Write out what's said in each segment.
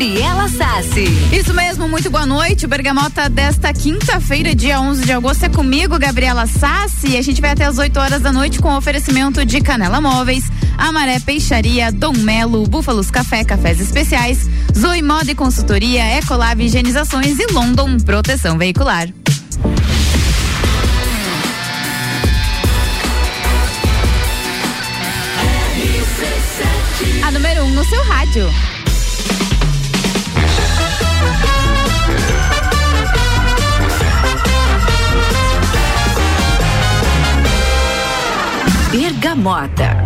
Gabriela Sassi. Isso mesmo, muito boa noite. Bergamota desta quinta-feira, dia 11 de agosto, é comigo, Gabriela Sassi. A gente vai até as 8 horas da noite com oferecimento de Canela Móveis, Amaré Peixaria, Dom Melo, Búfalos Café, Cafés Especiais, Zoe Moda e Consultoria, Ecolab Higienizações e London Proteção Veicular. A número 1 um no seu rádio. Bergamota.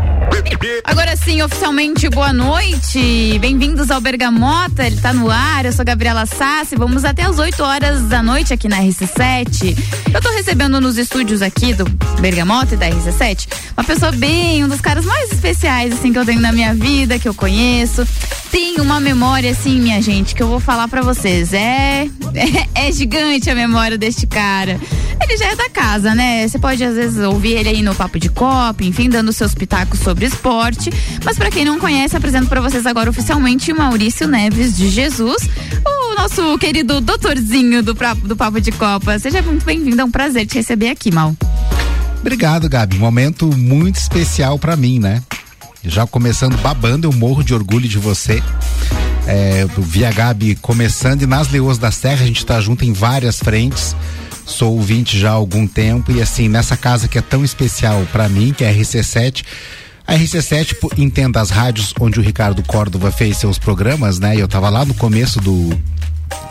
Agora sim, oficialmente, boa noite. Bem-vindos ao Bergamota. Ele tá no ar. Eu sou Gabriela Sassi. Vamos até as 8 horas da noite aqui na RC7. Eu tô recebendo nos estúdios aqui do Bergamota e da RC7 uma pessoa bem, um dos caras mais especiais assim que eu tenho na minha vida, que eu conheço. Tem uma memória assim, minha gente, que eu vou falar para vocês. É, é, é gigante a memória deste cara. Ele já é da casa, né? Você pode às vezes ouvir ele aí no papo de copo, enfim, dando seus pitacos sobre esporte. Mas para quem não conhece, apresento para vocês agora oficialmente Maurício Neves de Jesus, o nosso querido doutorzinho do, do Papo de Copa. Seja muito bem-vindo, é um prazer te receber aqui, Mal. Obrigado, Gabi. Momento muito especial para mim, né? Já começando babando, eu morro de orgulho de você. É, vi a Gabi começando e nas Leoas da Serra a gente tá junto em várias frentes. Sou ouvinte já há algum tempo e assim, nessa casa que é tão especial para mim, que é a RC7, a RC7 entenda as rádios onde o Ricardo Córdova fez seus programas, né? Eu tava lá no começo do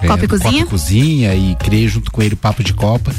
é, Copa e Cozinha? Copa Cozinha e criei junto com ele o Papo de Copa.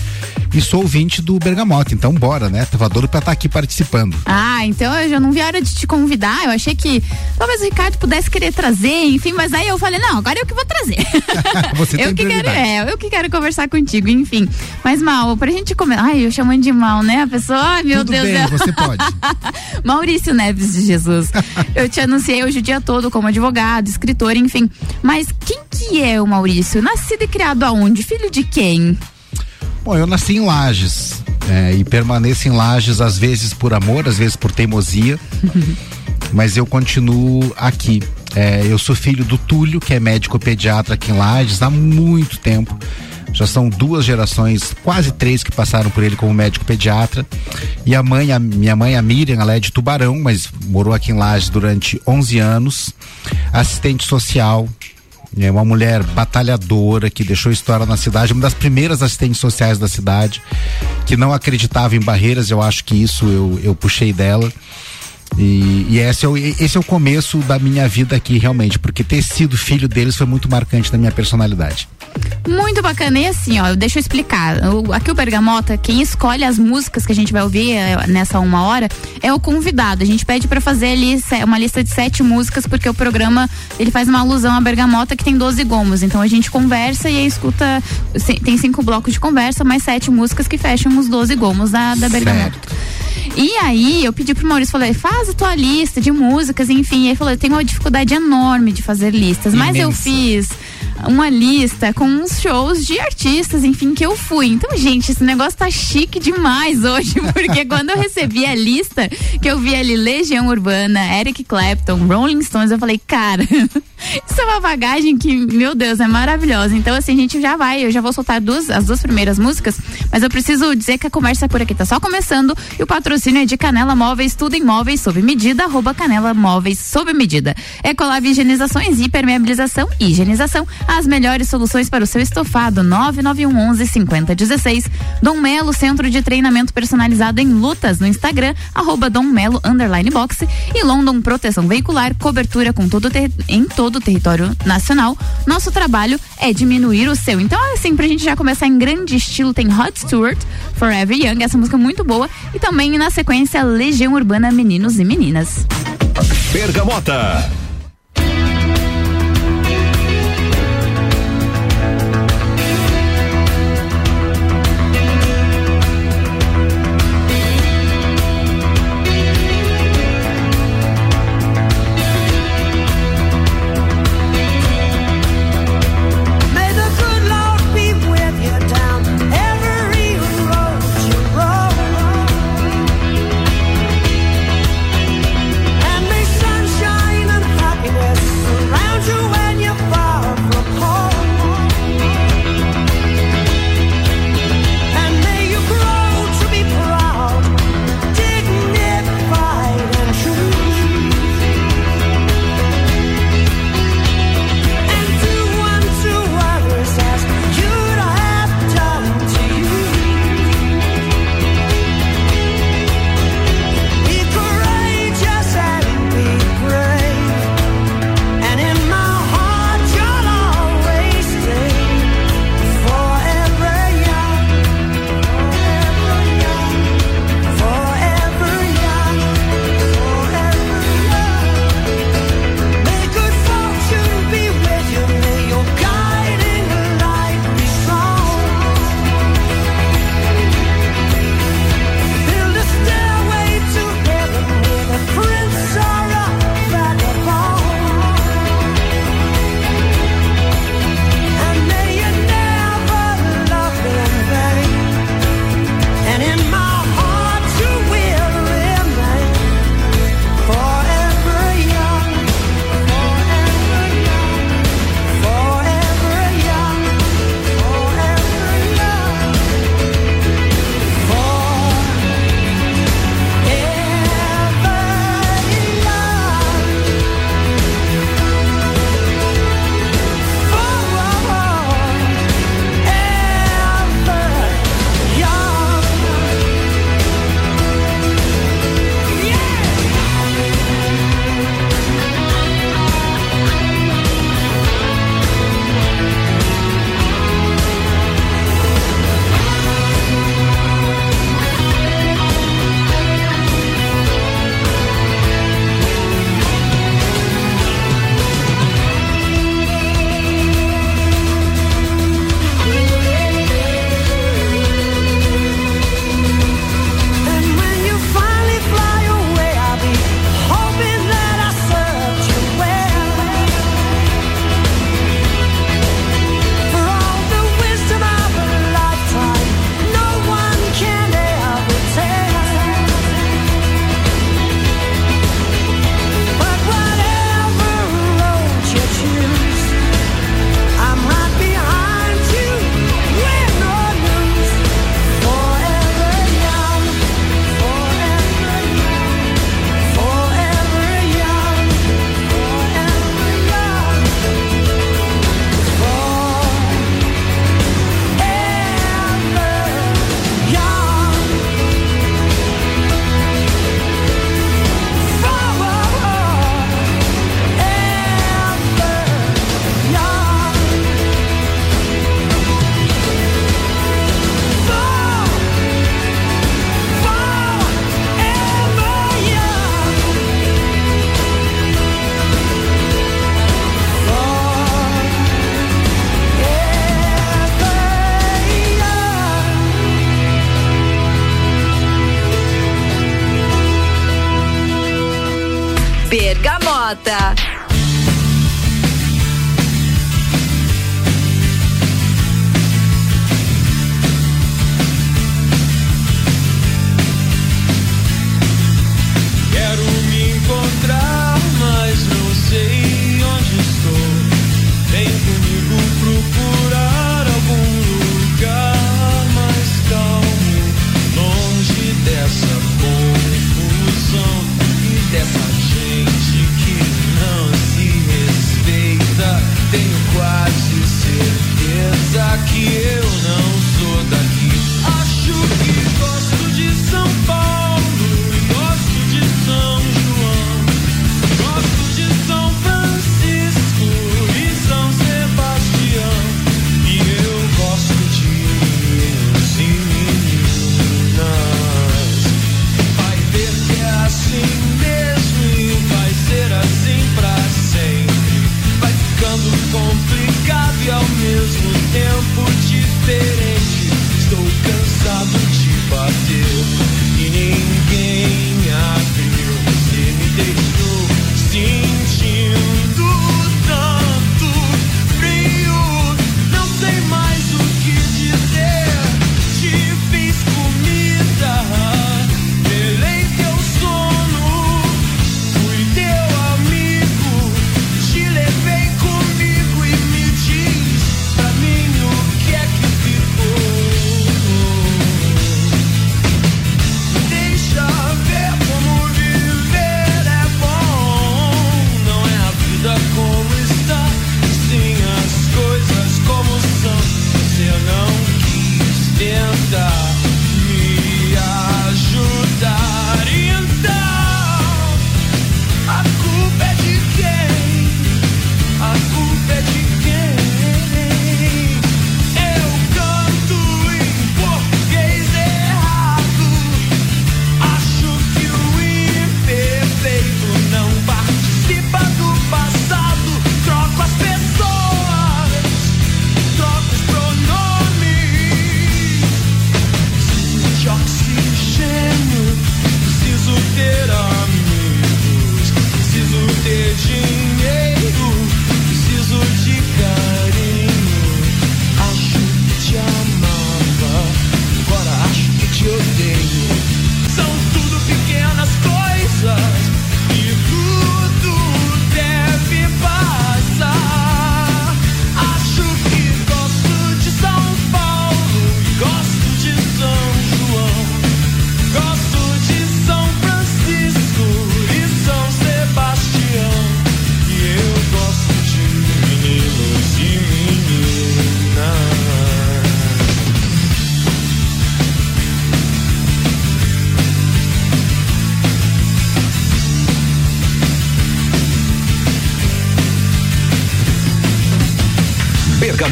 E sou ouvinte do Bergamota, então bora, né? Tava doido pra estar tá aqui participando. Ah, então eu já não vi a hora de te convidar. Eu achei que talvez o Ricardo pudesse querer trazer, enfim, mas aí eu falei, não, agora eu que vou trazer. Você tem eu que quero, é, eu que quero conversar contigo, enfim. Mas mal, pra gente comer. Ai, eu chamando de mal, né? A pessoa, ai meu Tudo Deus. Bem, você pode. Maurício Neves de Jesus. eu te anunciei hoje o dia todo como advogado, escritor, enfim. Mas quem que é o Maurício? Nascido e criado aonde? Filho de quem? Bom, eu nasci em Lages é, e permaneço em Lages às vezes por amor, às vezes por teimosia, mas eu continuo aqui. É, eu sou filho do Túlio, que é médico pediatra aqui em Lages há muito tempo. Já são duas gerações, quase três que passaram por ele como médico pediatra. E a mãe, a minha mãe, a Miriam, ela é de Tubarão, mas morou aqui em Lages durante 11 anos. Assistente social, é uma mulher batalhadora que deixou história na cidade, uma das primeiras assistentes sociais da cidade, que não acreditava em barreiras, eu acho que isso eu, eu puxei dela. E, e esse, é o, esse é o começo da minha vida aqui, realmente, porque ter sido filho deles foi muito marcante na minha personalidade. Muito bacana. E assim, ó, deixa eu explicar. O, aqui o Bergamota, quem escolhe as músicas que a gente vai ouvir é, nessa uma hora é o convidado. A gente pede para fazer ali uma lista de sete músicas, porque o programa ele faz uma alusão à Bergamota que tem 12 gomos. Então a gente conversa e escuta. Tem cinco blocos de conversa, mais sete músicas que fecham os 12 gomos da, da Bergamota. Certo. E aí eu pedi pro Maurício, falei, faz a tua lista de músicas, enfim. E ele falou, eu tenho uma dificuldade enorme de fazer listas, Imensa. mas eu fiz uma lista com uns shows de artistas, enfim, que eu fui. Então, gente, esse negócio tá chique demais hoje, porque quando eu recebi a lista, que eu vi ali Legião Urbana, Eric Clapton, Rolling Stones, eu falei, cara, isso é uma bagagem que, meu Deus, é maravilhosa. Então, assim, a gente já vai, eu já vou soltar duas, as duas primeiras músicas, mas eu preciso dizer que a conversa por aqui tá só começando e o patrocínio é de Canela Móveis, tudo em móveis sob medida, arroba Canela Móveis sob medida. Ecolab Higienizações, Hipermeabilização e Higienização, as melhores soluções para o seu estofado. 99111 5016. Dom Melo, centro de treinamento personalizado em lutas no Instagram, arroba Dom Melo underline boxe. E London Proteção Veicular, cobertura com todo em todo o território nacional. Nosso trabalho é diminuir o seu. Então, assim, pra gente já começar em grande estilo, tem Hot Stewart, Forever Young, essa música é muito boa. E também na sequência, Legião Urbana Meninos e Meninas. Bergamota.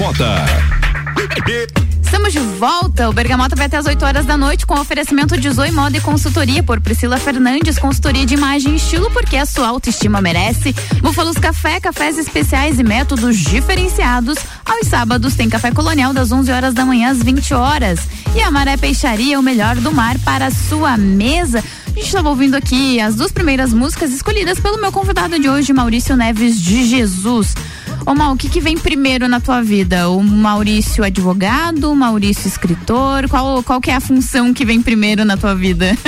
Bergamota. Estamos de volta. O Bergamota vai até as 8 horas da noite com oferecimento de Zoe Moda e consultoria por Priscila Fernandes, consultoria de imagem e estilo porque a sua autoestima merece. Búfalos Café, cafés especiais e métodos diferenciados. Aos sábados tem café colonial das 11 horas da manhã às 20 horas. E a Maré Peixaria, o melhor do mar para a sua mesa. A gente estava ouvindo aqui as duas primeiras músicas escolhidas pelo meu convidado de hoje, Maurício Neves de Jesus. Ô Mal, o que, que vem primeiro na tua vida? O Maurício advogado, o Maurício escritor? Qual, qual que é a função que vem primeiro na tua vida?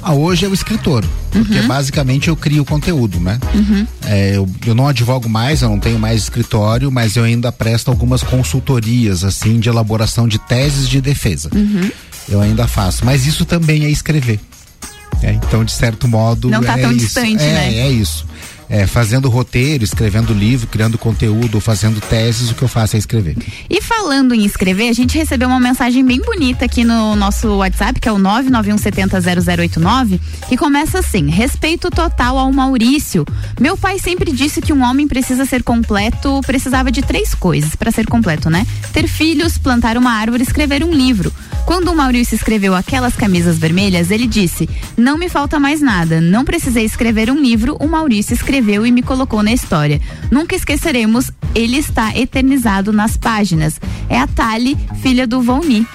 Ah, hoje é o escritor, porque basicamente eu crio conteúdo, né? É, eu, eu não advogo mais, eu não tenho mais escritório, mas eu ainda presto algumas consultorias, assim, de elaboração de teses de defesa. Eu ainda faço, mas isso também é escrever. É, então, de certo modo. Não tá é tão isso. distante, é, né? É isso. É, fazendo roteiro, escrevendo livro, criando conteúdo, fazendo teses, o que eu faço é escrever. E falando em escrever, a gente recebeu uma mensagem bem bonita aqui no nosso WhatsApp, que é o 991700089, que começa assim: respeito total ao Maurício. Meu pai sempre disse que um homem precisa ser completo, precisava de três coisas para ser completo, né? Ter filhos, plantar uma árvore, escrever um livro. Quando o Maurício escreveu aquelas camisas vermelhas, ele disse: Não me falta mais nada, não precisei escrever um livro, o Maurício escreveu e me colocou na história. Nunca esqueceremos, ele está eternizado nas páginas. É a Tali, filha do Volni.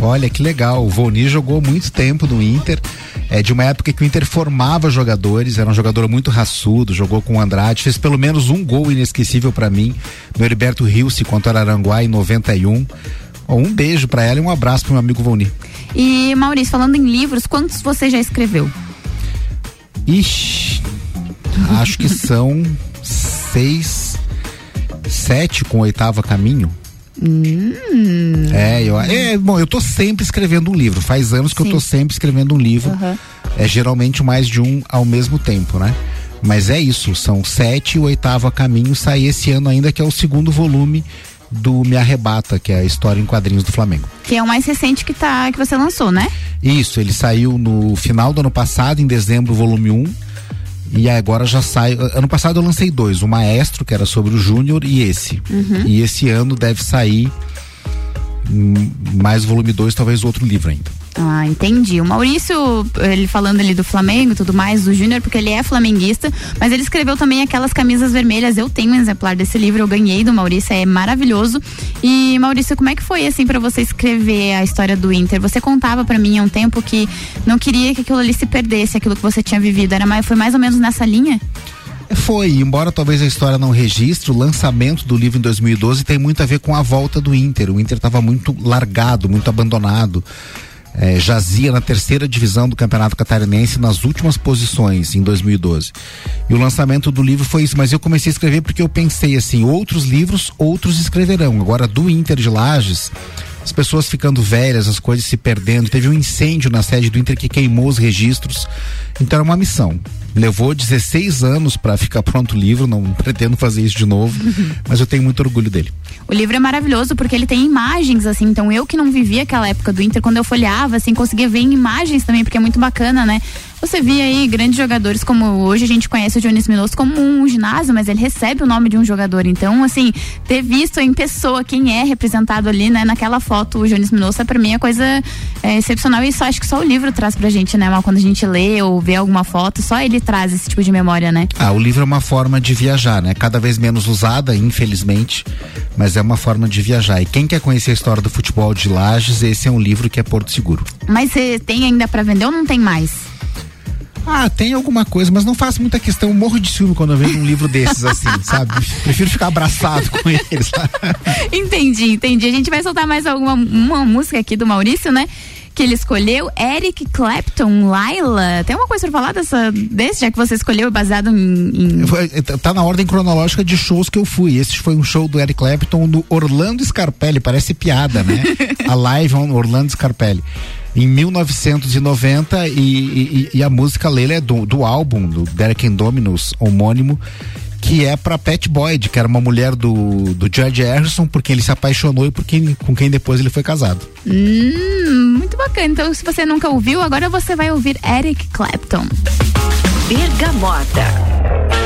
Olha que legal, o Volney jogou muito tempo no Inter É de uma época que o Inter formava jogadores, era um jogador muito raçudo, jogou com o Andrade, fez pelo menos um gol inesquecível para mim, no Heriberto Rilse contra Araranguá em 91. Ó, Um beijo para ela e um abraço pro meu amigo Volnir. E Maurício, falando em livros, quantos você já escreveu? Ixi, acho que são seis, sete com o oitavo a caminho. É, eu, é, bom, eu tô sempre escrevendo um livro. Faz anos que eu Sim. tô sempre escrevendo um livro. Aham. É geralmente mais de um ao mesmo tempo, né? Mas é isso, são sete e o oitavo a caminho. Sai esse ano ainda, que é o segundo volume do Me Arrebata, que é a história em quadrinhos do Flamengo. Que é o mais recente que, tá, que você lançou, né? Isso, ele saiu no final do ano passado, em dezembro, volume 1. E agora já sai. Ano passado eu lancei dois: o Maestro, que era sobre o Júnior, e esse. E esse ano deve sair hum, mais volume 2, talvez outro livro ainda. Ah, entendi. O Maurício, ele falando ali do Flamengo e tudo mais, do Júnior, porque ele é flamenguista, mas ele escreveu também aquelas camisas vermelhas. Eu tenho um exemplar desse livro, eu ganhei do Maurício, é maravilhoso. E Maurício, como é que foi assim para você escrever a história do Inter? Você contava para mim há um tempo que não queria que aquilo ali se perdesse, aquilo que você tinha vivido. Era mais, foi mais ou menos nessa linha? Foi, embora talvez a história não registre, o lançamento do livro em 2012 tem muito a ver com a volta do Inter. O Inter estava muito largado, muito abandonado. É, jazia na terceira divisão do Campeonato Catarinense nas últimas posições em 2012. E o lançamento do livro foi isso, mas eu comecei a escrever porque eu pensei assim, outros livros, outros escreverão. Agora do Inter de Lages, as pessoas ficando velhas, as coisas se perdendo. Teve um incêndio na sede do Inter que queimou os registros. Então era uma missão. Levou 16 anos para ficar pronto o livro, não pretendo fazer isso de novo, mas eu tenho muito orgulho dele. O livro é maravilhoso porque ele tem imagens, assim, então eu que não vivia aquela época do Inter, quando eu folheava, assim, conseguia ver imagens também, porque é muito bacana, né? Você via aí grandes jogadores como hoje a gente conhece o Jones Minoso como um ginásio, mas ele recebe o nome de um jogador. Então, assim, ter visto em pessoa quem é representado ali, né, naquela foto, o Jones Minoso, pra mim é coisa é, excepcional e só acho que só o livro traz pra gente, né, mal quando a gente lê ou vê alguma foto, só ele traz esse tipo de memória, né? Ah, o livro é uma forma de viajar, né? Cada vez menos usada, infelizmente, mas é uma forma de viajar. E quem quer conhecer a história do futebol de Lages, esse é um livro que é Porto Seguro. Mas você tem ainda pra vender ou não tem mais? Ah, tem alguma coisa, mas não faço muita questão. Morro de ciúme quando eu vejo um livro desses assim, sabe? Prefiro ficar abraçado com eles. Entendi, entendi. A gente vai soltar mais alguma uma música aqui do Maurício, né? Que ele escolheu, Eric Clapton, Laila. Tem uma coisa pra falar dessa, desse, já que você escolheu baseado em. em- Foi- Tá na ordem cronológica de shows que eu fui. Esse foi um show do Eric Clapton no Orlando Scarpelli, parece piada, né? a live on Orlando Scarpelli. Em 1990 e, e- e a música Leila é do, do álbum do Derek Indominus, homônimo, que é pra Pat Boyd, que era uma mulher do, do George Harrison, porque ele se apaixonou e por quem, com quem depois ele foi casado. Hum, muito bacana. Então, se você nunca ouviu, agora você vai ouvir Eric Clapton. Bergamota.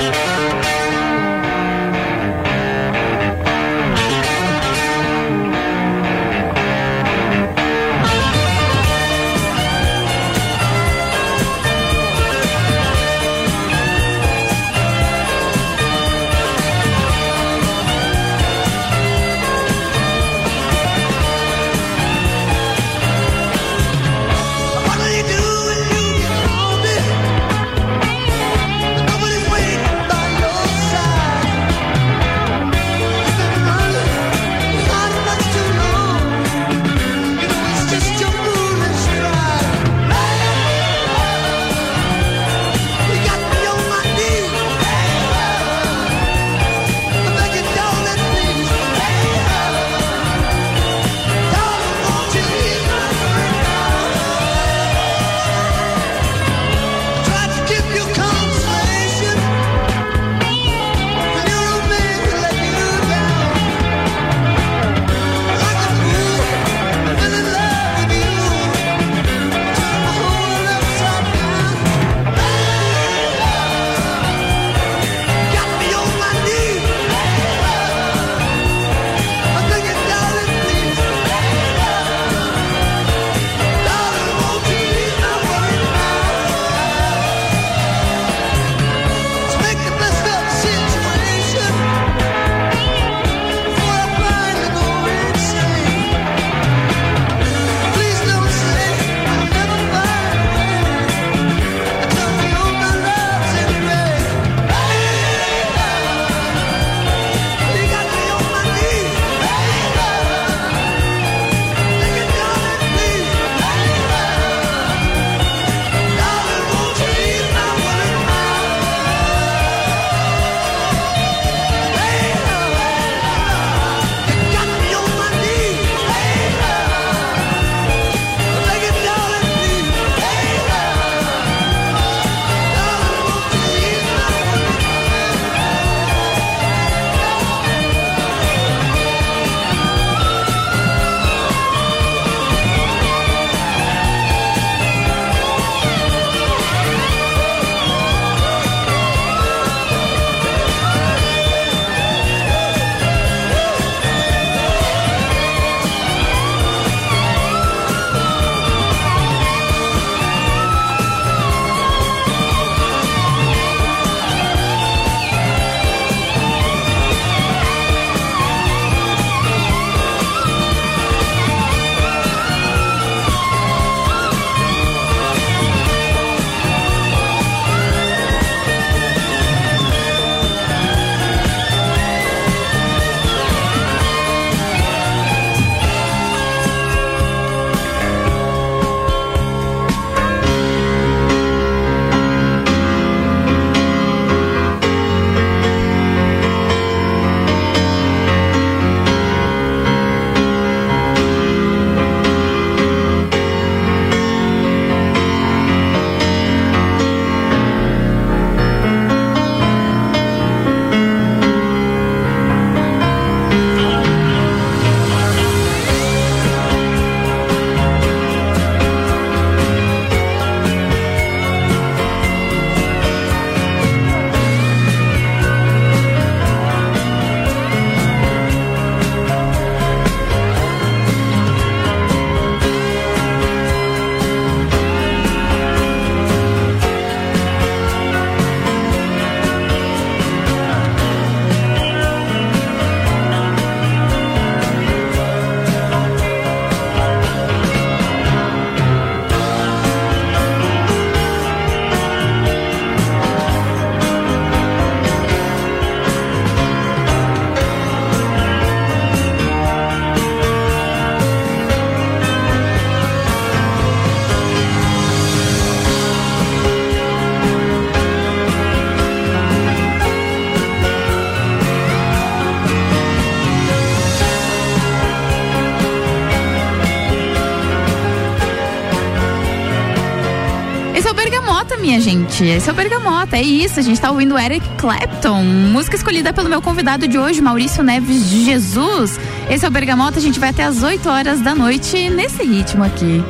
Gente. Esse é o Bergamota, é isso. A gente tá ouvindo Eric Clapton, música escolhida pelo meu convidado de hoje, Maurício Neves de Jesus. Esse é o Bergamota, a gente vai até as 8 horas da noite nesse ritmo aqui.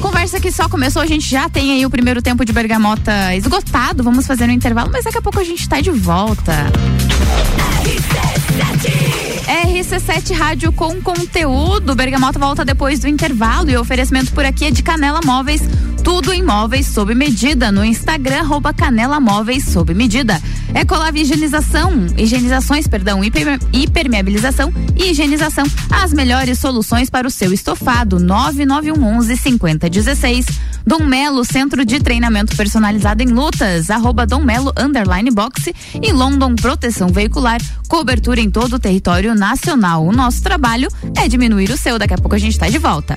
Conversa que só começou, a gente já tem aí o primeiro tempo de bergamota esgotado. Vamos fazer um intervalo, mas daqui a pouco a gente tá de volta. RC7 Rádio com conteúdo. Bergamota volta depois do intervalo e o oferecimento por aqui é de Canela Móveis. Tudo em móveis sob medida. No Instagram, arroba Canela Móveis sob medida. Ecolave Higienização, higienizações, perdão, hiper, hipermeabilização e higienização. As melhores soluções para o seu estofado. 99111 5016. Dom Melo, Centro de Treinamento Personalizado em Lutas. Arroba Dom Melo, underline boxe. E London Proteção Veicular. Cobertura em todo o território nacional. O nosso trabalho é diminuir o seu. Daqui a pouco a gente está de volta.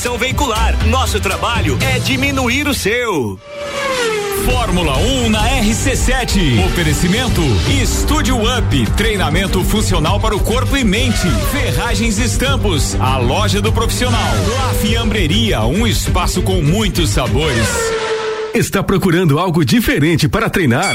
Veicular. Nosso trabalho é diminuir o seu. Fórmula 1 na RC7. Oferecimento Estúdio Up. Treinamento funcional para o corpo e mente. Ferragens e Estampos. A loja do profissional. La Fiambreria. Um espaço com muitos sabores. Está procurando algo diferente para treinar?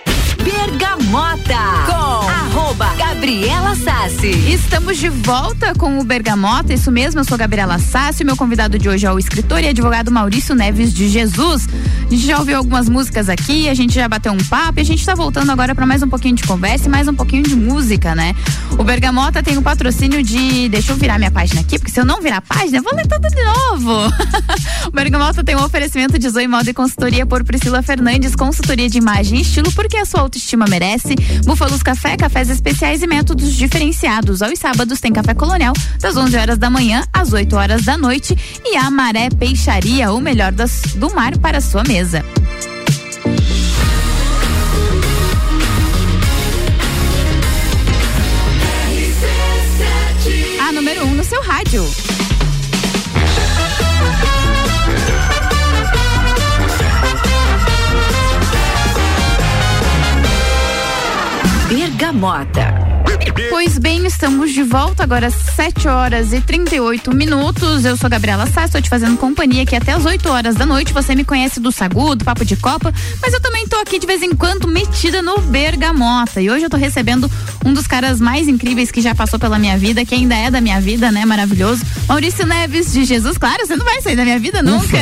Bergamota com arroba Gabriela Sassi. Estamos de volta com o Bergamota, isso mesmo, eu sou Gabriela Sassi, meu convidado de hoje é o escritor e advogado Maurício Neves de Jesus. A gente já ouviu algumas músicas aqui, a gente já bateu um papo e a gente tá voltando agora para mais um pouquinho de conversa e mais um pouquinho de música, né? O Bergamota tem o patrocínio de, deixa eu virar minha página aqui, porque se eu não virar a página, eu vou ler tudo de novo. o Bergamota tem um oferecimento de Zoe Moda e consultoria por Priscila Fernandes, consultoria de imagem e estilo, porque a sua autoestima merece. Búfalos Café, cafés especiais e métodos diferenciados. Aos sábados tem café colonial, das 11 horas da manhã às 8 horas da noite. E a Maré Peixaria, o melhor das, do mar para sua mesa. A número 1 um no seu rádio. Bergamota. Pois bem, estamos de volta agora às 7 horas e 38 minutos. Eu sou Gabriela Sá, estou te fazendo companhia aqui até as 8 horas da noite. Você me conhece do Sagu, do Papo de Copa, mas eu também tô aqui de vez em quando metida no Bergamota. E hoje eu tô recebendo um dos caras mais incríveis que já passou pela minha vida, que ainda é da minha vida, né? Maravilhoso. Maurício Neves de Jesus. Claro, você não vai sair da minha vida nunca.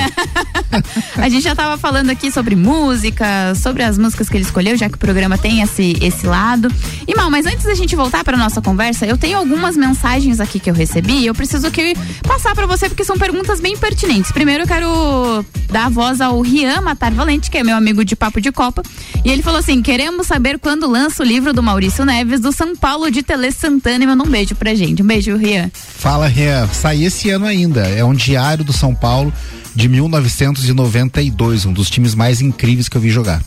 a gente já tava falando aqui sobre música, sobre as músicas que ele escolheu, já que o programa tem esse, esse lado. E mal, mas antes da gente voltar para nossa conversa, eu tenho algumas mensagens aqui que eu recebi e eu preciso que passar para você porque são perguntas bem pertinentes. Primeiro eu quero dar voz ao Rian Matar Valente, que é meu amigo de Papo de Copa, e ele falou assim: "Queremos saber quando lança o livro do Maurício Neves do São Paulo de Tele Santana" e mandou um beijo pra gente. Um beijo, Rian. Fala, Rian. Sai esse ano ainda. É um diário do São Paulo de 1992, um dos times mais incríveis que eu vi jogar.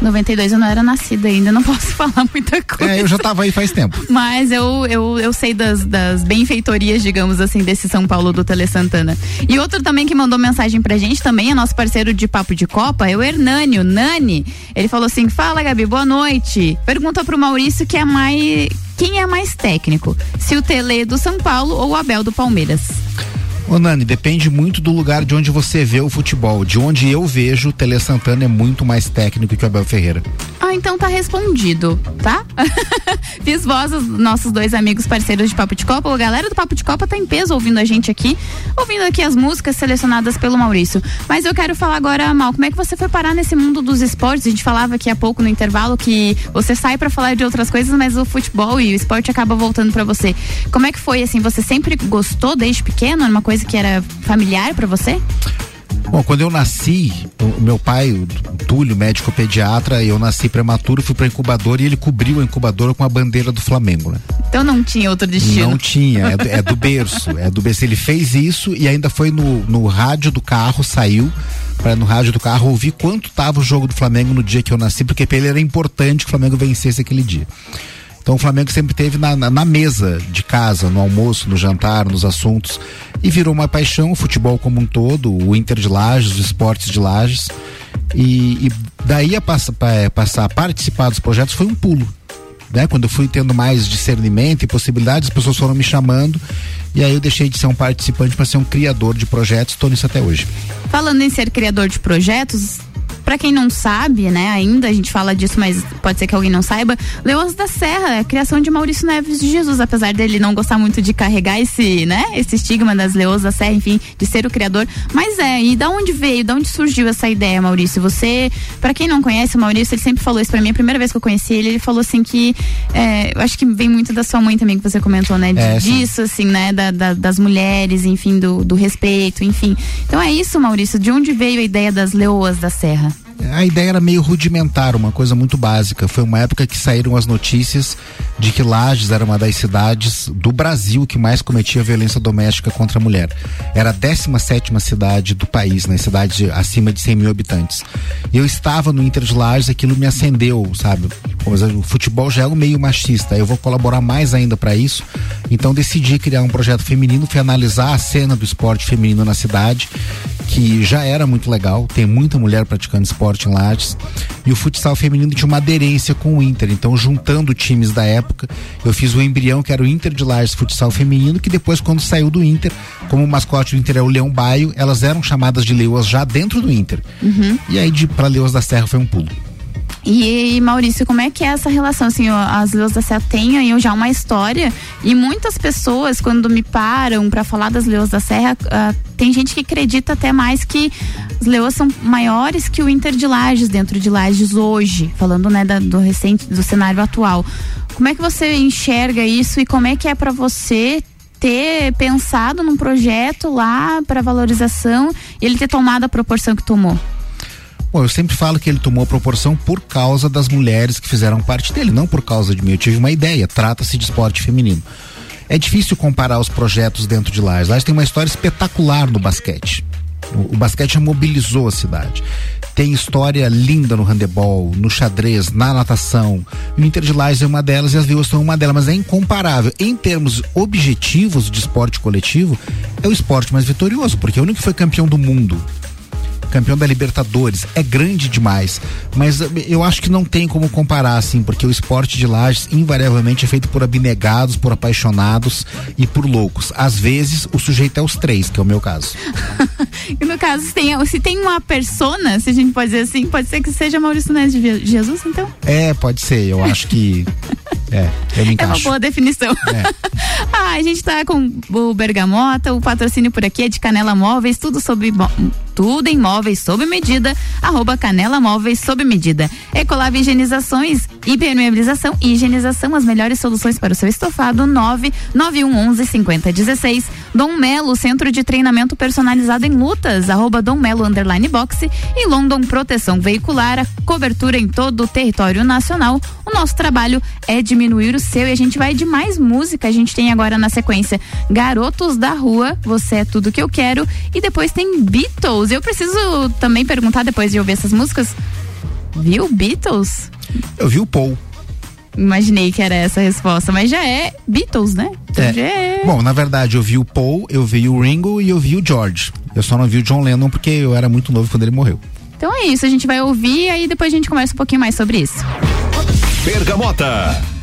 92 eu não era nascida ainda, não posso falar muita coisa. É, eu já tava aí faz tempo. Mas eu, eu, eu sei das, das benfeitorias, digamos assim, desse São Paulo do Tele Santana. E outro também que mandou mensagem pra gente também, é nosso parceiro de Papo de Copa, é o Hernânio, Nani. Ele falou assim: fala, Gabi, boa noite. Pergunta pro Maurício que é mais. Quem é mais técnico? Se o Tele do São Paulo ou o Abel do Palmeiras? Ô Nani, depende muito do lugar de onde você vê o futebol. De onde eu vejo, o Tele Santana é muito mais técnico que o Abel Ferreira. Ah, então tá respondido, tá? Fiz voz aos nossos dois amigos parceiros de Papo de Copa. A galera do Papo de Copa tá em peso ouvindo a gente aqui, ouvindo aqui as músicas selecionadas pelo Maurício. Mas eu quero falar agora, Mal, como é que você foi parar nesse mundo dos esportes? A gente falava aqui há pouco no intervalo que você sai para falar de outras coisas, mas o futebol e o esporte acaba voltando para você. Como é que foi assim? Você sempre gostou desde pequeno? Era uma coisa que era familiar para você? Bom, quando eu nasci, o meu pai, o Túlio, médico pediatra, eu nasci prematuro, fui pra incubadora e ele cobriu a incubadora com a bandeira do Flamengo, né? Então não tinha outro destino. Não tinha, é do, é do berço, é do berço. Ele fez isso e ainda foi no, no rádio do carro, saiu para no rádio do carro ouvir quanto tava o jogo do Flamengo no dia que eu nasci, porque pra ele era importante que o Flamengo vencesse aquele dia. Então o Flamengo sempre teve na, na, na, mesa de casa, no almoço, no jantar, nos assuntos. E virou uma paixão, o futebol como um todo, o Inter de Lages, os esportes de Lages. E, e daí a, passa, a passar a participar dos projetos foi um pulo. Né? Quando eu fui tendo mais discernimento e possibilidades, as pessoas foram me chamando. E aí eu deixei de ser um participante para ser um criador de projetos, estou nisso até hoje. Falando em ser criador de projetos, para quem não sabe, né, ainda a gente fala disso, mas pode ser que alguém não saiba, Leões da Serra, é a criação de Maurício Neves de Jesus, apesar dele não gostar muito de carregar esse, né, esse estigma das Leões da Serra, enfim, de ser o criador, mas é, e da onde veio, da onde surgiu essa ideia, Maurício? Você, para quem não conhece o Maurício, ele sempre falou isso para mim, a primeira vez que eu conheci ele, ele falou assim que, é, eu acho que vem muito da sua mãe também, que você comentou, né, de, É, disso, assim, né, da, da- das mulheres, enfim, do, do respeito, enfim. Então é isso, Maurício, de onde veio a ideia das Leoas da Serra? A ideia era meio rudimentar, uma coisa muito básica. Foi uma época que saíram as notícias de que Lages era uma das cidades do Brasil que mais cometia violência doméstica contra a mulher. Era a 17 cidade do país, né? Cidade de- acima de 100 mil habitantes. Eu estava no Inter de Lages, aquilo me acendeu, sabe? O futebol já é um meio machista, eu vou colaborar mais ainda para isso. Então decidi criar um projeto feminino, fui analisar a cena do esporte feminino na cidade, que já era muito legal, tem muita mulher praticando esporte em Lages. E o futsal feminino tinha uma aderência com o Inter. Então, juntando times da época, eu fiz o embrião que era o Inter de Lages Futsal Feminino, que depois, quando saiu do Inter, como o mascote do Inter é o Leão Baio, elas eram chamadas de leoas já dentro do Inter. Uhum. E aí, de, pra Leoas da Serra foi um pulo. E, Maurício, como é que é essa relação? Assim, as Leões da Serra têm aí já uma história e muitas pessoas, quando me param para falar das Leões da Serra, ah, tem gente que acredita até mais que as Leões são maiores que o Inter de Lages dentro de Lages hoje, falando né, da- do recente, do cenário atual. Como é que você enxerga isso e como é que é para você ter pensado num projeto lá para valorização e ele ter tomado a proporção que tomou? Bom, eu sempre falo que ele tomou proporção por causa das mulheres que fizeram parte dele, não por causa de mim. Eu tive uma ideia, trata-se de esporte feminino. É difícil comparar os projetos dentro de Lages. Lages tem uma história espetacular no basquete. O, o basquete mobilizou a cidade. Tem história linda no handebol, no xadrez, na natação. O Inter de Lages é uma delas e as Leoas são uma delas, mas é incomparável. Em termos objetivos de esporte coletivo, é o esporte mais vitorioso, porque é o único que foi campeão do mundo campeão da Libertadores, é grande demais, mas eh, eu acho que não tem como comparar assim, porque o esporte de Lages invariavelmente é feito por abnegados, por apaixonados e por loucos. Às vezes o sujeito é os três, que é o meu caso. E no caso, se tem, se tem uma persona, se a gente pode dizer assim, pode ser que seja Maurício Neves de Je- Jesus, então? É, pode ser, eu acho que é, eu me É uma encaixo. boa definição. ah, a gente tá com o Bergamota, o patrocínio por aqui é de Canela Móveis, tudo sobre tudo em móveis sob medida, arroba Canela Móveis sob medida. Ecolave Higienizações, impermeabilização e higienização, as melhores soluções para o seu estofado, 99111 5016. Dom Melo, centro de treinamento personalizado em lutas, arroba Dom Melo underline boxe e London Proteção Veicular, cobertura em todo o território nacional. O nosso trabalho é diminuir o seu e a gente vai de mais música. A gente tem agora na sequência Garotos da Rua, Você é Tudo Que Eu Quero e depois tem Beatles. Eu preciso também perguntar depois de ouvir essas músicas. Viu Beatles? Eu vi o Paul. Imaginei que era essa a resposta, mas já é Beatles, né? Então já é. Bom, na verdade, eu vi o Paul, eu vi o Ringo e eu vi o George. Eu só não vi o John Lennon porque eu era muito novo quando ele morreu. Então é isso, a gente vai ouvir e aí depois a gente conversa um pouquinho mais sobre isso. Bergamota.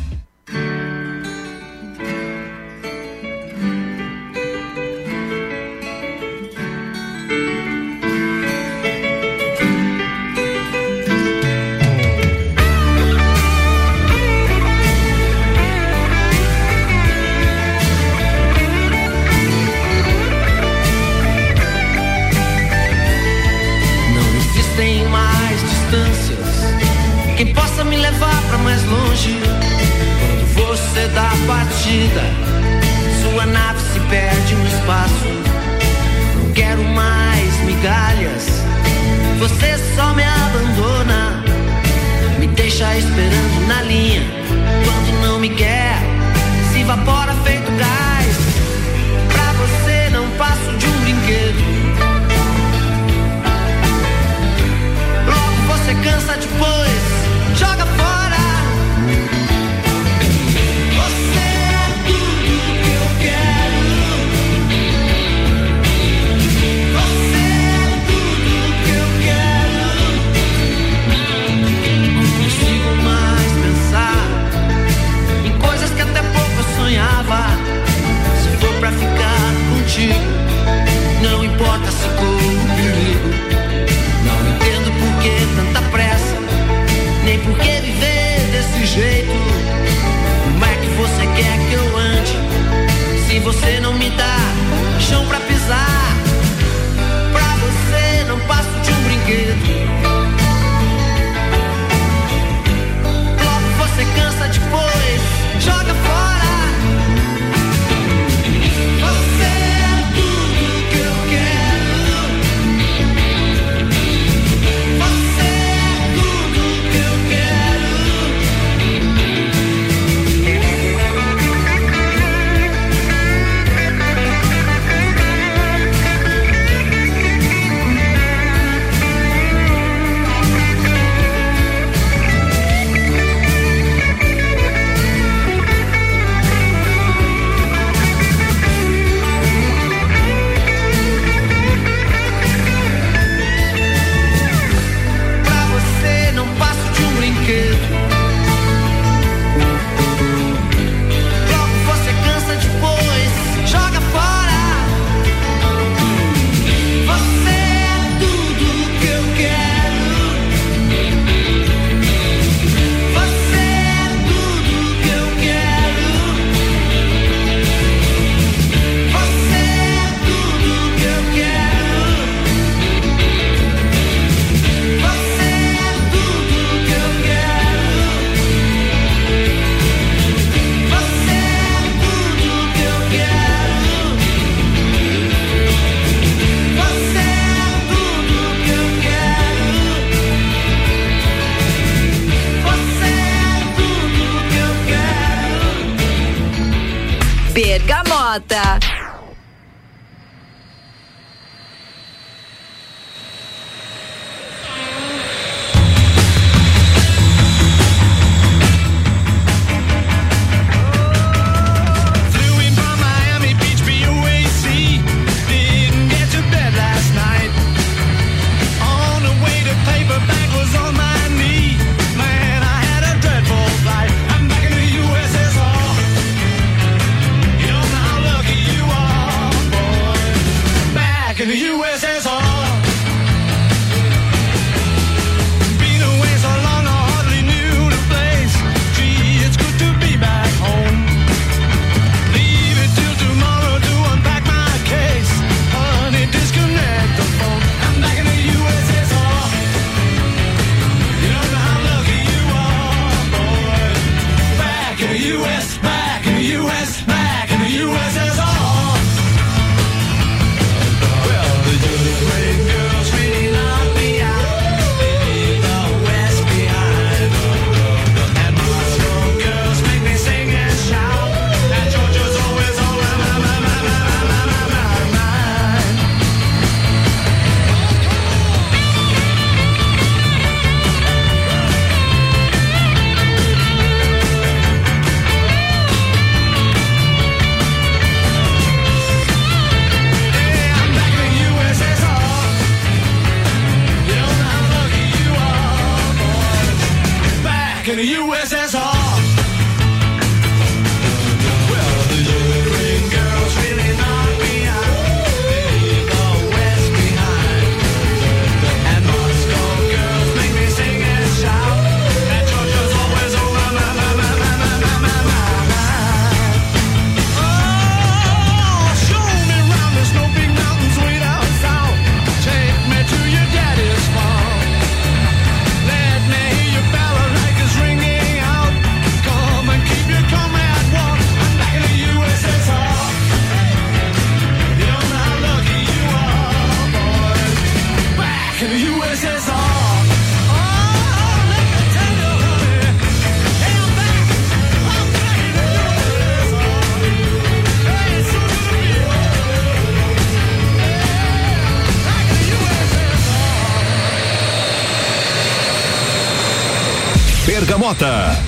Bergamota.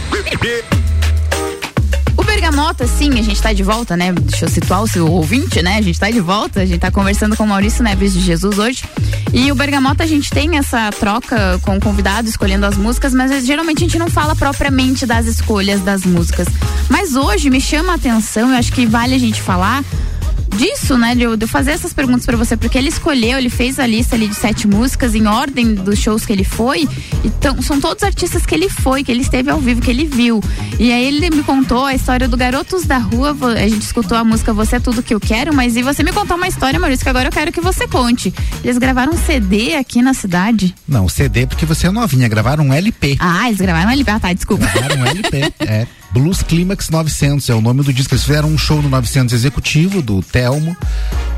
O Bergamota, sim, a gente tá de volta, né? Deixa eu situar o seu ouvinte, né? A gente tá de volta, a gente tá conversando com o Maurício Neves de Jesus hoje. E o Bergamota, a gente tem essa troca com o convidado, escolhendo as músicas, mas geralmente a gente não fala propriamente das escolhas das músicas. Mas hoje me chama a atenção, eu acho que vale a gente falar disso, né? De eu, de eu fazer essas perguntas pra você, porque ele escolheu, ele fez a lista ali de sete músicas em ordem dos shows que ele foi. Então, são todos artistas que ele foi, que ele esteve ao vivo, que ele viu. E aí ele me contou a história do Garotos da Rua. A gente escutou a música Você é Tudo Que Eu Quero, mas e você me contou uma história, Maurício, que agora eu quero que você conte. Eles gravaram um CD aqui na cidade. Não, CD porque você é novinha, gravaram um LP. Ah, eles gravaram um LP. Ah, tá, desculpa. Gravaram um LP, é. Blues Climax 900 é o nome do disco. Eles fizeram um show no 900 executivo do Telmo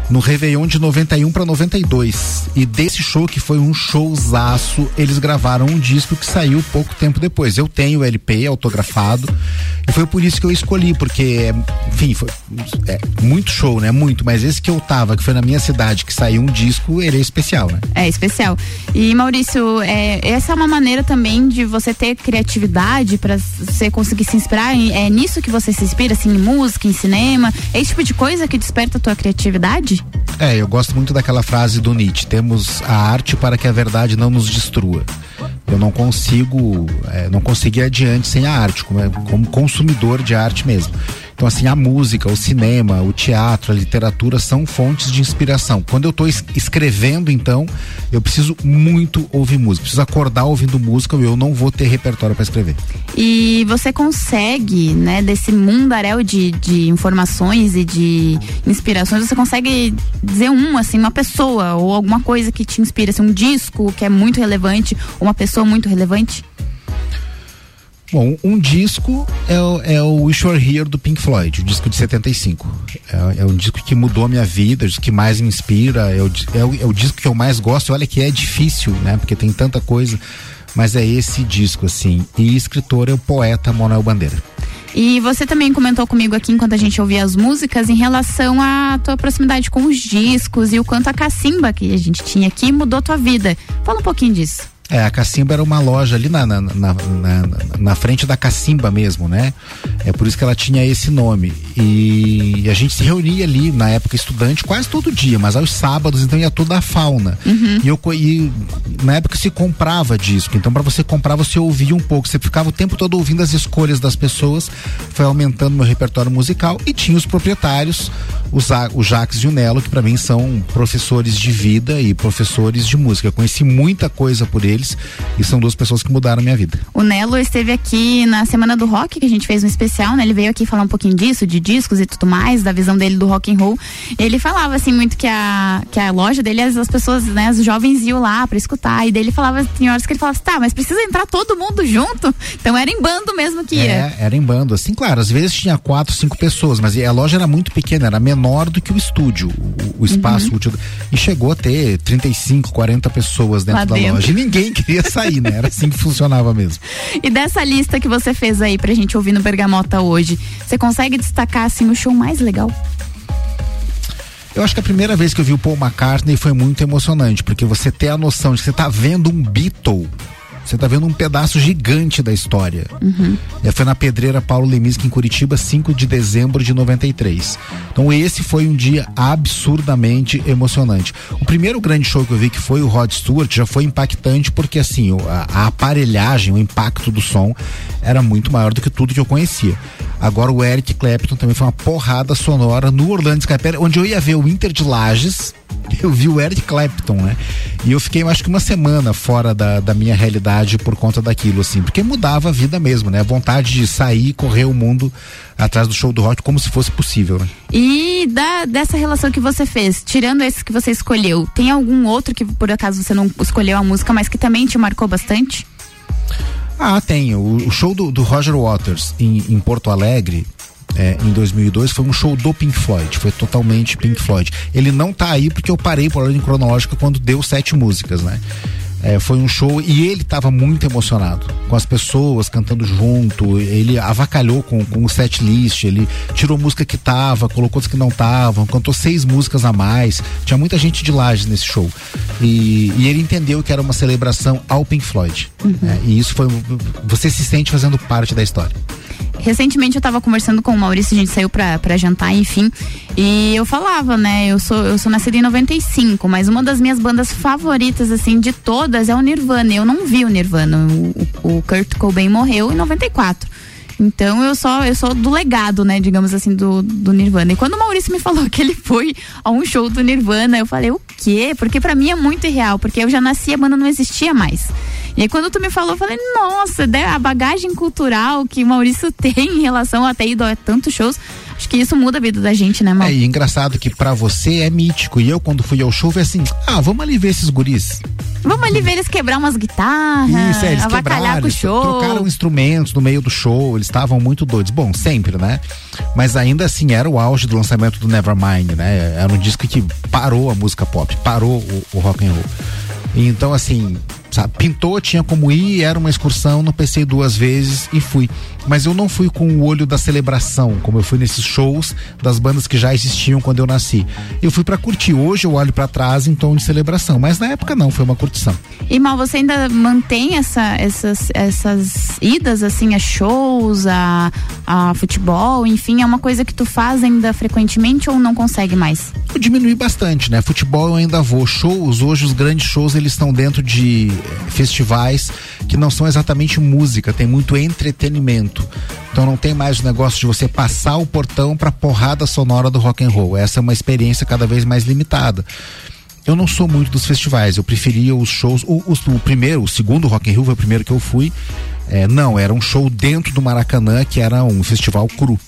no Réveillon de 91 para 92. E desse show, que foi um showzaço, eles gravaram um disco que saiu pouco tempo depois. Eu tenho o LP autografado e foi por isso que eu escolhi, porque, enfim, foi é, muito show, né? Muito, mas esse que eu tava, que foi na minha cidade, que saiu um disco, ele é especial, né? É especial. E Maurício, é, essa é uma maneira também de você ter criatividade para você conseguir se inspirar. em- É nisso que você se inspira, assim, em música, em cinema? É esse tipo de coisa que desperta a tua criatividade? É, eu gosto muito daquela frase do Nietzsche: temos a arte para que a verdade não nos destrua. Eu não consigo, é, não ir adiante sem a arte, como, é- como consumidor de arte mesmo. Então, assim, a música, o cinema, o teatro, a literatura são fontes de inspiração. Quando eu estou escrevendo, então, eu preciso muito ouvir música. Preciso acordar ouvindo música ou eu não vou ter repertório para escrever. E você consegue, né, desse mundaréu de, de informações e de inspirações, você consegue dizer um, assim, uma pessoa ou alguma coisa que te inspira, assim, um disco que é muito relevante, uma pessoa muito relevante? Bom, um disco é, o- é o Wish Were Here do Pink Floyd, o disco de 75. É, é um disco que mudou a minha vida, é o disco que mais me inspira, é o, é o, é o disco que eu mais gosto. Olha que é difícil, né? Porque tem tanta coisa, mas é esse disco, assim. E escritor é o poeta Manuel Bandeira. E você também comentou comigo aqui enquanto a gente ouvia as músicas em relação à tua proximidade com os discos e o quanto a cacimba que a gente tinha aqui mudou tua vida. Fala um pouquinho disso. É, a Cacimba era uma loja ali na, na, na, na, frente da Cacimba mesmo, né? É por isso que ela tinha esse nome. E a gente se reunia ali na época estudante quase todo dia, mas aos sábados então ia toda a fauna. E, eu, e na época se comprava disco, então para você comprar você ouvia um pouco, você ficava o tempo todo ouvindo as escolhas das pessoas, foi aumentando meu repertório musical e tinha os proprietários, o, Za- o Jax e o Nelo, que para mim são professores de vida e professores de música. Eu conheci muita coisa por eles e são duas pessoas que mudaram a minha vida. O Nelo esteve aqui na Semana do Rock, que a gente fez um especial, né? Ele veio aqui falar um pouquinho disso, de discos e tudo mais, da visão dele do rock and roll. Ele falava assim muito que a, que a loja dele, as, as pessoas, né, os jovens iam lá pra escutar. E daí ele falava, tem horas que ele falava assim, tá, mas precisa entrar todo mundo junto. Então era em bando mesmo que ia. É, era em bando. Assim, claro, às vezes tinha quatro, cinco pessoas, mas a loja era muito pequena, era menor do que o estúdio, o, o espaço Uhum. útil. E chegou a ter 35, 40 pessoas dentro Lá da dentro. loja. E ninguém queria sair, né? Era assim que funcionava mesmo. E dessa lista que você fez aí pra gente ouvir no Bergamota hoje, você consegue destacar assim o show mais legal? Eu acho que a primeira vez que eu vi o Paul McCartney foi muito emocionante, porque você tem a noção de que você tá vendo um Beatle. Você tá vendo um pedaço gigante da história. É, Foi na Pedreira Paulo Leminski em Curitiba, 5 de dezembro de 93. Então esse foi um dia absurdamente emocionante. O primeiro grande show que eu vi que foi o Rod Stewart já foi impactante porque assim, a, a aparelhagem, o impacto do som era muito maior do que tudo que eu conhecia. Agora o Eric Clapton também foi uma porrada sonora no Orlando Skypera, onde eu ia ver o Inter de Lages, eu vi o Eric Clapton, né? E eu fiquei, acho que uma semana fora da, da minha realidade por conta daquilo, assim, porque mudava a vida mesmo, né? A vontade de sair correr o mundo atrás do show do rock como se fosse possível, né? E da, dessa relação que você fez, tirando esse que você escolheu, tem algum outro que por acaso você não escolheu a música, mas que também te marcou bastante? Ah, tem. O, o show do, do Roger Waters em, em Porto Alegre. é, em 2002 foi um show do Pink Floyd, foi totalmente Pink Floyd. Ele não tá aí porque eu parei por ordem cronológica quando deu sete músicas, né? É, foi um show e ele estava muito emocionado com as pessoas cantando junto. Ele avacalhou com, com o set list. Ele tirou música que tava, colocou as que não estavam, cantou seis músicas a mais. Tinha muita gente de laje nesse show. E, e ele entendeu que era uma celebração ao Pink Floyd. né? E isso foi. Você se sente fazendo parte da história. Recentemente eu tava conversando com o Maurício, a gente saiu pra, pra jantar, enfim. E eu falava, né? Eu sou, eu sou nascida em 95, mas uma das minhas bandas favoritas, assim, de todas é o Nirvana. Eu não vi o Nirvana. O, o- Kurt Cobain morreu em 94. Então eu só eu sou do legado, né, digamos assim, do, do Nirvana. E quando o Maurício me falou que ele foi a um show do Nirvana, eu falei, o quê? Porque pra mim é muito irreal, porque eu já nasci a banda não existia mais. E aí quando tu me falou, eu falei, nossa, né, a bagagem cultural que o Maurício tem em relação a ter ido a tantos shows, acho que isso muda a vida da gente, né, Mau? É, e engraçado que pra você é mítico. E eu, quando fui ao show, falei assim: ah, vamos ali ver esses guris. Vamos ali ver eles quebrar umas guitarras, Isso, é, eles avacalhar quebraram, com o show. trocaram instrumentos no meio do show, eles estavam muito doidos. Bom, sempre, né? Mas ainda assim era o auge do lançamento do Nevermind, né? Era um disco que parou a música pop, parou o, o rock and roll. Então, assim, sabe, pintou, tinha como ir, era uma excursão, não pensei duas vezes e fui. Mas eu não fui com o olho da celebração, como eu fui nesses shows das bandas que já existiam quando eu nasci. Eu fui pra curtir. Hoje eu olho pra trás em tom de celebração, mas na época não, foi uma curtição. E Mal, você ainda mantém essa, essas, essas idas assim a shows, a, a futebol, enfim, é uma coisa que tu faz ainda frequentemente ou não consegue mais? Eu diminui bastante, né? Futebol eu ainda vou. Shows, hoje os grandes shows eles estão dentro de festivais que não são exatamente música, tem muito entretenimento. Então não tem mais o negócio de você passar o portão pra porrada sonora do rock and roll. Essa é uma experiência cada vez mais limitada. Eu não sou muito dos festivais, eu preferia os shows. O, os- o primeiro, o segundo Rock in Rio foi o primeiro que eu fui. É, não, era um show dentro do Maracanã, que era um festival cru.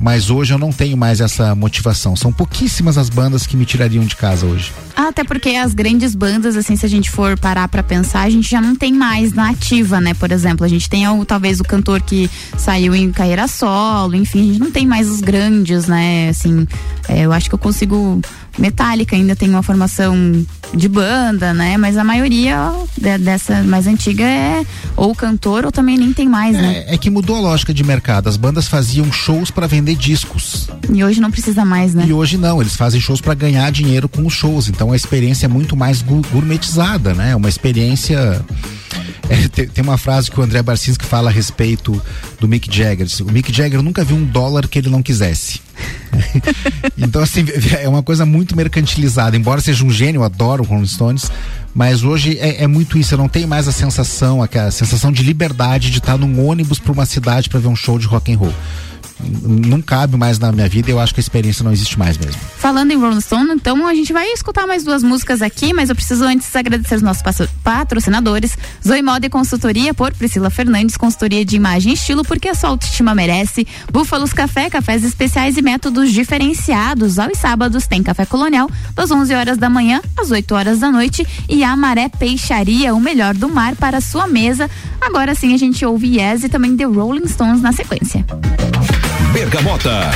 Mas hoje eu não tenho mais essa motivação. São pouquíssimas as bandas que me tirariam de casa hoje. Ah, até porque as grandes bandas, assim, se a gente for parar pra pensar, a gente já não tem mais na ativa, né? Por exemplo, a gente tem o, talvez o cantor que saiu em carreira solo, enfim, a gente não tem mais os grandes, né? Assim, é, eu acho que eu consigo Metallica ainda tem uma formação de banda, né? Mas a maioria de- dessa mais antiga é ou cantor ou também nem tem mais, né? É, é que mudou a lógica de mercado. As bandas faziam shows para vender discos. E hoje não precisa mais, né? E hoje não, eles fazem shows para ganhar dinheiro com os shows. Então a experiência é muito mais gourmetizada, né? Uma experiência. É, tem, tem uma frase que o André Barcinski fala a respeito do Mick Jagger. O Mick Jagger nunca viu um dólar que ele não quisesse. então, assim, é uma coisa muito mercantilizada. Embora seja um gênio, eu adoro Rolling Stones, mas hoje é, é muito isso. Eu não tenho mais a sensação, aquela sensação de liberdade de estar num ônibus para uma cidade para ver um show de rock and roll. Não cabe mais na minha vida eu acho que a experiência não existe mais mesmo. Falando em Rolling Stone, então a gente vai escutar mais duas músicas aqui, mas eu preciso antes agradecer os nossos patrocinadores. Zoe Moda e Consultoria por Priscila Fernandes, consultoria de imagem e estilo, porque a sua autoestima merece. Búfalos Café, cafés especiais e métodos diferenciados. Aos sábados tem café colonial, das 11 horas da manhã às 8 horas da noite. E a Maré Peixaria, o melhor do mar para sua mesa. Agora sim a gente ouve Yes e também The Rolling Stones na sequência. Bergamota.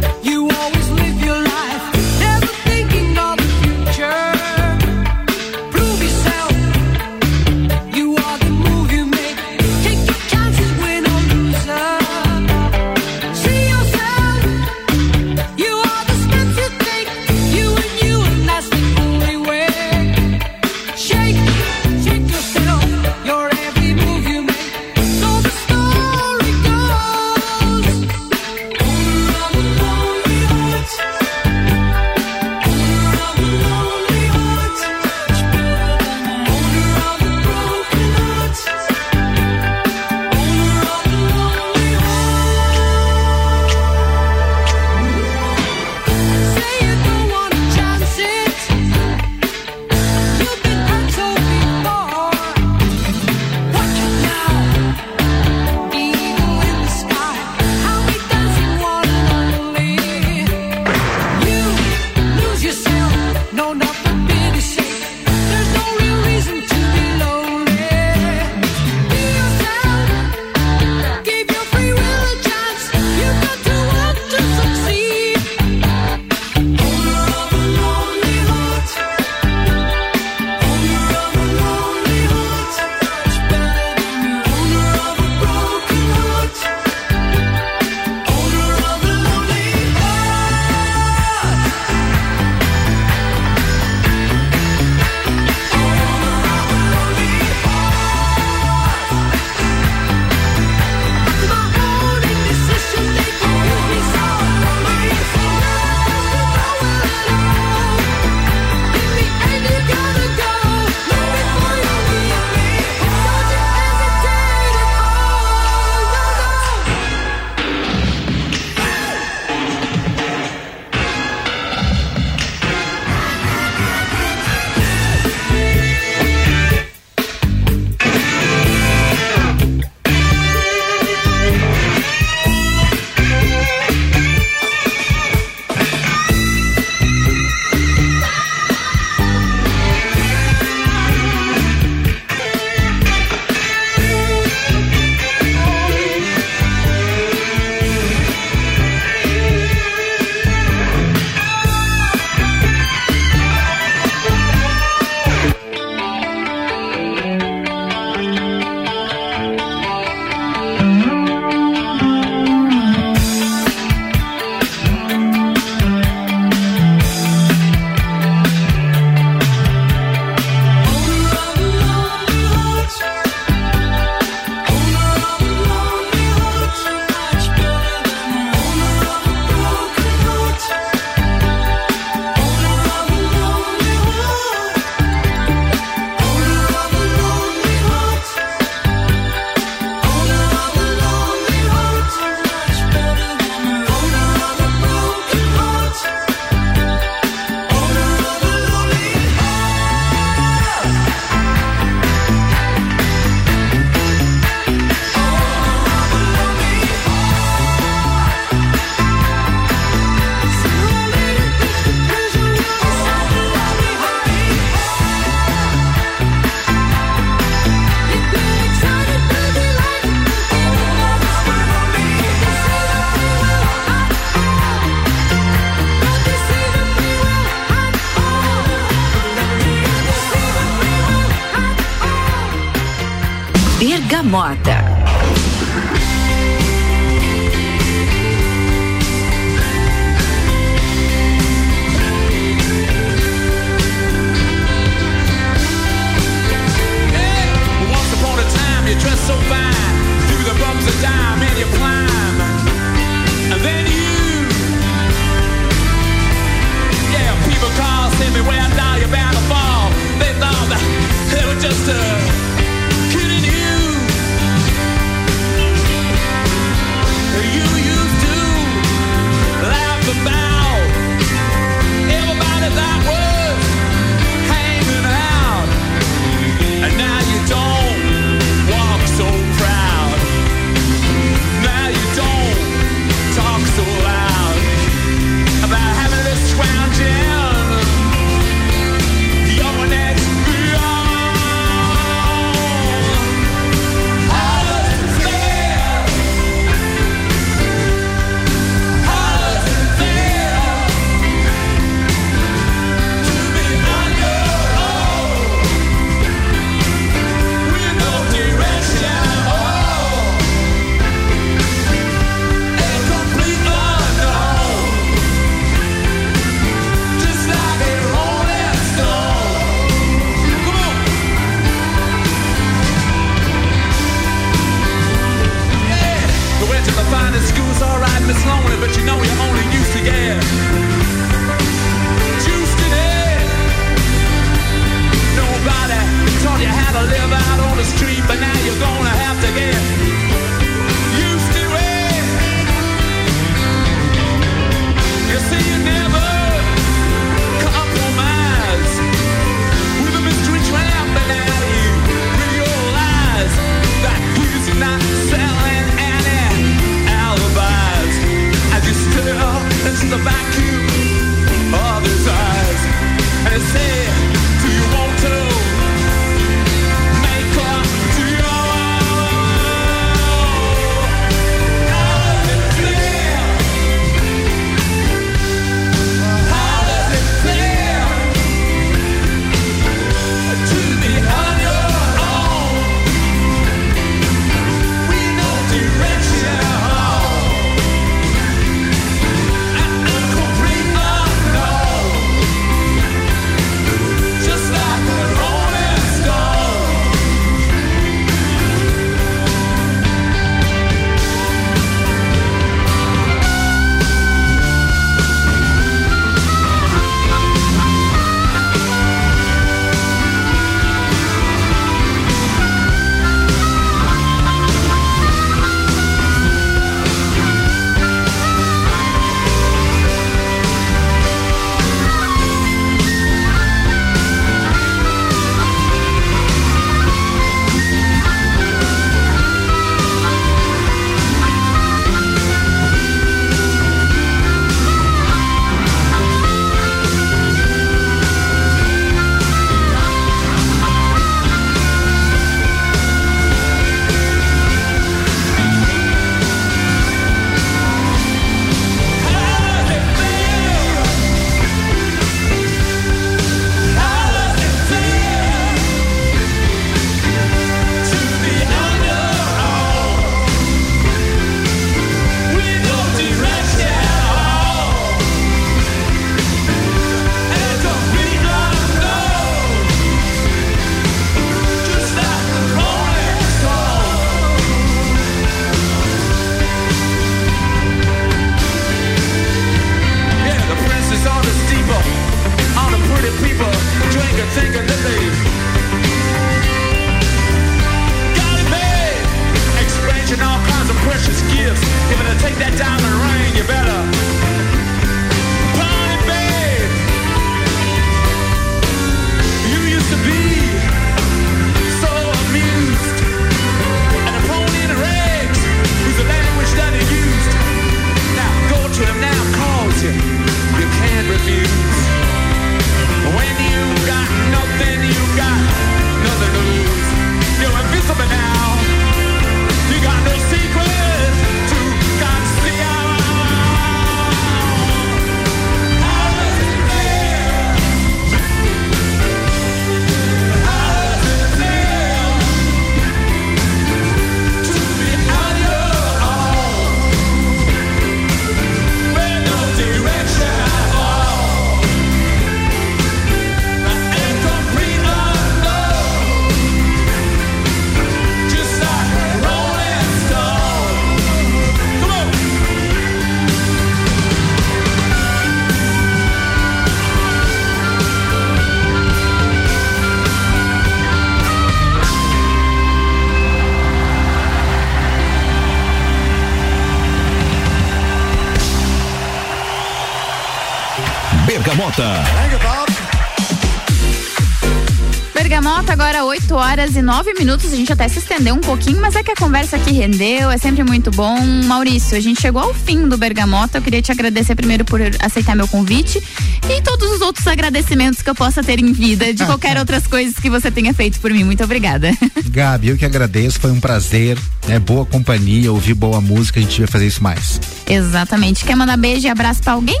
Horas e 9 minutos. A gente até se estendeu um pouquinho, mas é que a conversa aqui rendeu, é sempre muito bom. Maurício, a gente chegou ao fim do Bergamota. Eu queria te agradecer primeiro por aceitar meu convite e todos os outros agradecimentos que eu possa ter em vida, de qualquer outras coisas que você tenha feito por mim. Muito obrigada. Gabi, eu que agradeço, foi um prazer, é boa companhia, ouvir boa música, a gente vai fazer isso mais. Exatamente. Quer mandar beijo e abraço pra alguém?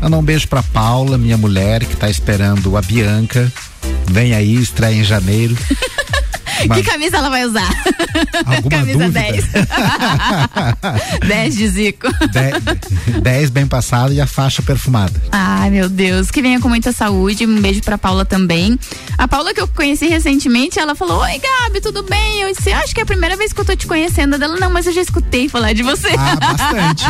Mandar um beijo pra Paula, minha mulher, que tá esperando a Bianca. Vem aí, estreia em janeiro. Que camisa ela vai usar? Alguma camisa dúvida? 10. 10 de Zico. 10 bem passado e a faixa perfumada. Ai, meu Deus, que venha com muita saúde. Um beijo pra Paula também. A Paula que eu conheci recentemente, ela falou: Oi, Gabi, tudo bem? Eu disse: Acho que é a primeira vez que eu tô te conhecendo. Dela, não, mas eu já escutei falar de você. Ah, bastante.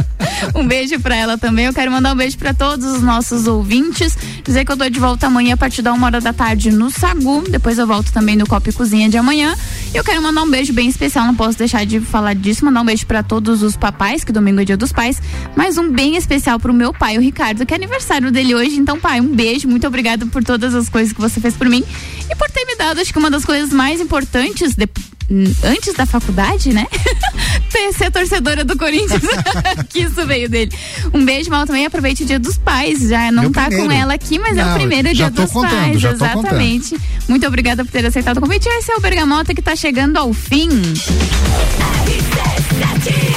um beijo pra ela também. Eu quero mandar um beijo pra todos os nossos ouvintes. Dizer que eu tô de volta amanhã a partir da uma hora da tarde no Sagu. Depois eu volto também no Copa e Cozinha de amanhã. E eu quero mandar um beijo bem especial, não posso deixar de falar disso. Mandar um beijo pra todos os papais, que domingo é dia dos pais. Mas um bem especial pro meu pai, o Ricardo, que é aniversário dele hoje. Então, pai, um beijo. Muito obrigado por todas as coisas que você fez por mim. E por ter me dado, acho que uma das coisas mais importantes. Antes da faculdade, né? Ser torcedora do Corinthians. que isso veio dele. Um beijo, mal também. Aproveite o dia dos pais. Já não Meu tá primeiro. com ela aqui, mas é o Não, primeiro dia dos contando, pais. Exatamente. Muito obrigada por ter aceitado o convite. Esse é o Bergamota que tá chegando ao fim.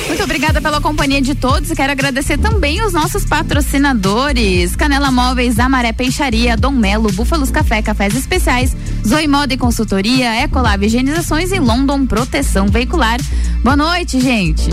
Muito obrigada pela companhia de todos e quero agradecer também os nossos patrocinadores: Canela Móveis, Amaré Peixaria, Dom Melo, Búfalos Café, Cafés Especiais, Zoe Moda e Consultoria, Ecolab Higienizações e London Proteção Veicular. Boa noite, gente.